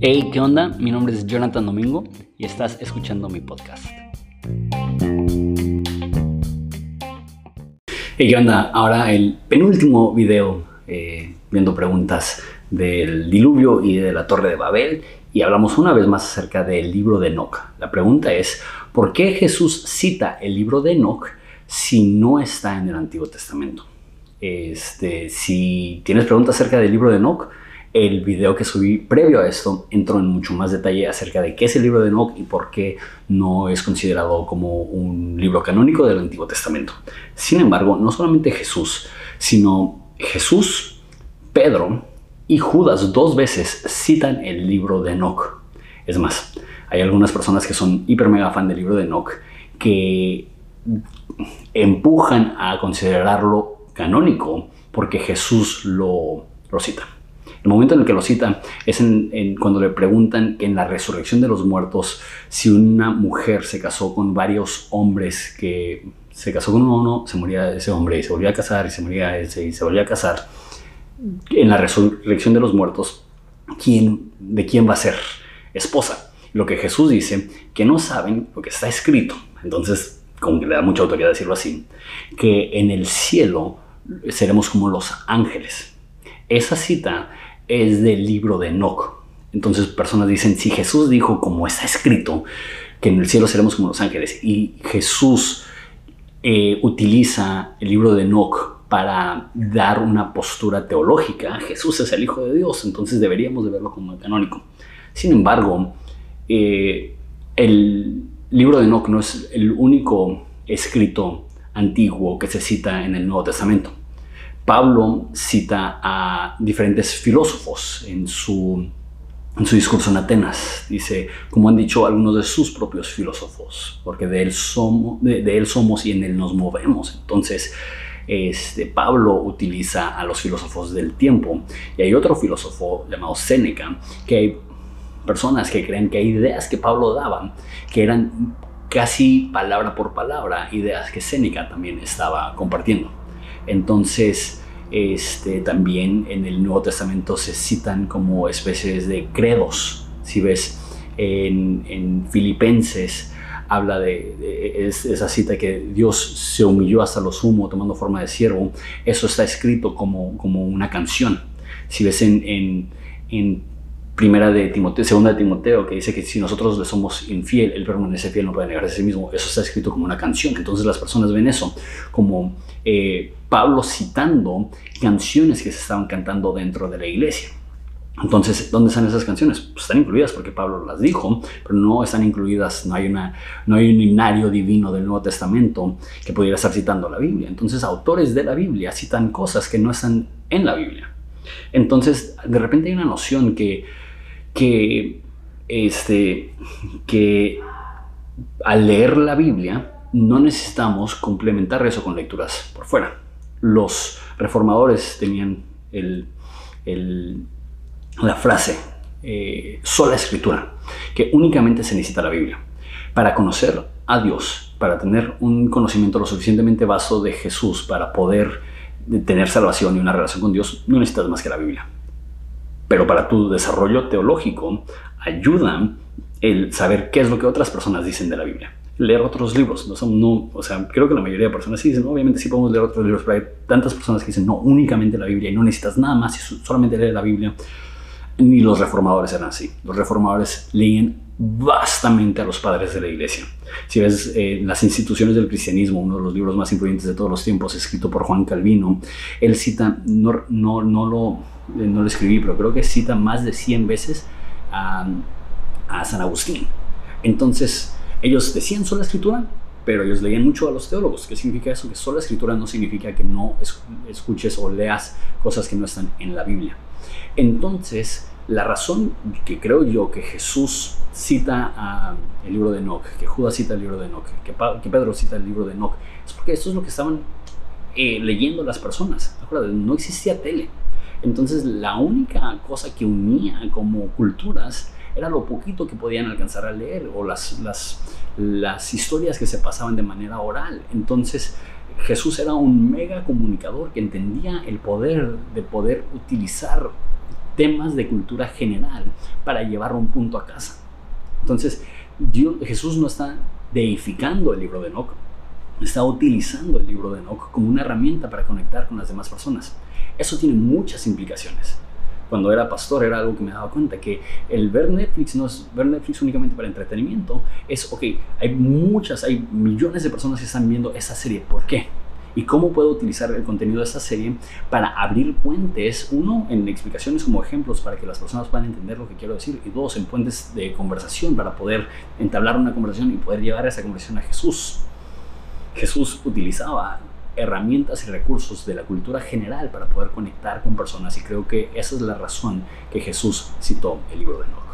Hey, ¿qué onda? Mi nombre es Jonathan Domingo y estás escuchando mi podcast. Hey, ¿qué onda? Ahora el penúltimo video eh, viendo preguntas del diluvio y de la torre de Babel y hablamos una vez más acerca del libro de Enoch. La pregunta es, ¿por qué Jesús cita el libro de Enoch si no está en el Antiguo Testamento? Este, si tienes preguntas acerca del libro de Enoch, el video que subí previo a esto entró en mucho más detalle acerca de qué es el libro de Enoch y por qué no es considerado como un libro canónico del Antiguo Testamento. Sin embargo, no solamente Jesús, sino Jesús, Pedro y Judas dos veces citan el libro de Enoch. Es más, hay algunas personas que son hiper mega fan del libro de Enoch que empujan a considerarlo canónico porque Jesús lo, cita. El momento en el que lo cita es cuando le preguntan en la resurrección de los muertos, si una mujer se casó con varios hombres que se casó con uno, se moría ese hombre y se volvía a casar y se moría ese y se volvía a casar, en la resurrección de los muertos, ¿quién, ¿de quién va a ser esposa? Lo que Jesús dice, que no saben lo que está escrito. Entonces, como que le da mucha autoridad decirlo así, que en el cielo seremos como los ángeles. Esa cita es del libro de Enoch. Entonces personas dicen, si Jesús dijo como está escrito, que en el cielo seremos como los ángeles, y Jesús eh, utiliza el libro de Enoch para dar una postura teológica, Jesús es el Hijo de Dios, entonces deberíamos de verlo como canónico. Sin embargo, eh, el libro de Enoch no es el único escrito antiguo que se cita en el Nuevo Testamento. Pablo cita a diferentes filósofos en su, en su discurso en Atenas. Dice, como han dicho algunos de sus propios filósofos, porque de él somos, de, él somos y en él nos movemos. Entonces, este, Pablo utiliza a los filósofos del tiempo. Y hay otro filósofo llamado Séneca, que hay personas que creen que hay ideas que Pablo daba, que eran casi palabra por palabra, ideas que Séneca también estaba compartiendo. Entonces, este, también en el Nuevo Testamento se citan como especies de credos. Si ves en, Filipenses, habla de, esa cita que Dios se humilló hasta lo sumo tomando forma de siervo. Eso está escrito como, como una canción. Si ves en, en, en primera de Timoteo, segunda de Timoteo, que dice que si nosotros le somos infiel, él permanece fiel, no puede negarse a sí mismo. Eso está escrito como una canción. Entonces las personas ven eso como eh, Pablo citando canciones que se estaban cantando dentro de la iglesia. Entonces, ¿dónde están esas canciones? Pues están incluidas porque Pablo las dijo, pero no están incluidas, no hay, una, no hay un himnario divino del Nuevo Testamento que pudiera estar citando la Biblia. Entonces, autores de la Biblia citan cosas que no están en la Biblia. Entonces, de repente hay una noción que que, este, que al leer la Biblia no necesitamos complementar eso con lecturas por fuera. Los reformadores tenían el, la frase eh, sola escritura, que únicamente se necesita la Biblia. Para conocer a Dios, para tener un conocimiento lo suficientemente vasto de Jesús, para poder tener salvación y una relación con Dios, no necesitas más que la Biblia pero para tu desarrollo teológico ayuda el saber qué es lo que otras personas dicen de la Biblia. Leer otros libros. No, no, o sea, creo que la mayoría de personas sí dicen, obviamente sí podemos leer otros libros, pero hay tantas personas que dicen, no, únicamente la Biblia y no necesitas nada más, solamente leer la Biblia. Ni los reformadores eran así. Los reformadores leían vastamente a los padres de la iglesia. Si ves eh, las instituciones del cristianismo, uno de los libros más influyentes de todos los tiempos, escrito por Juan Calvino, él cita, no, no, no lo eh, no lo escribí, pero creo que cita más de 100 veces a, San Agustín. Entonces, ellos decían sola escritura, pero ellos leían mucho a los teólogos. ¿Qué significa eso? Que sola escritura no significa que no escuches o leas cosas que no están en la Biblia. Entonces, la razón que creo yo que Jesús cita el libro de Enoch, que Judas cita el libro de Enoch, que, Pedro cita el libro de Enoch, es porque esto es lo que estaban eh, leyendo las personas. No existía tele. Entonces la única cosa que unía como culturas era lo poquito que podían alcanzar a leer o las, las, las historias que se pasaban de manera oral. Entonces Jesús era un mega comunicador que entendía el poder de poder utilizar temas de cultura general para llevar un punto a casa. Entonces, Dios, Jesús no está deificando el libro de Enoch, está utilizando el libro de Enoch como una herramienta para conectar con las demás personas. Eso tiene muchas implicaciones. Cuando era pastor era algo que me daba cuenta que el ver Netflix no es ver Netflix únicamente para entretenimiento, es, ok, hay muchas, hay millones de personas que están viendo esa serie. ¿Por qué? Y cómo puedo utilizar el contenido de esta serie para abrir puentes, uno, en explicaciones como ejemplos para que las personas puedan entender lo que quiero decir, y dos, en puentes de conversación para poder entablar una conversación y poder llevar esa conversación a Jesús. Jesús utilizaba herramientas y recursos de la cultura general para poder conectar con personas y creo que esa es la razón que Jesús citó el libro de Enoch.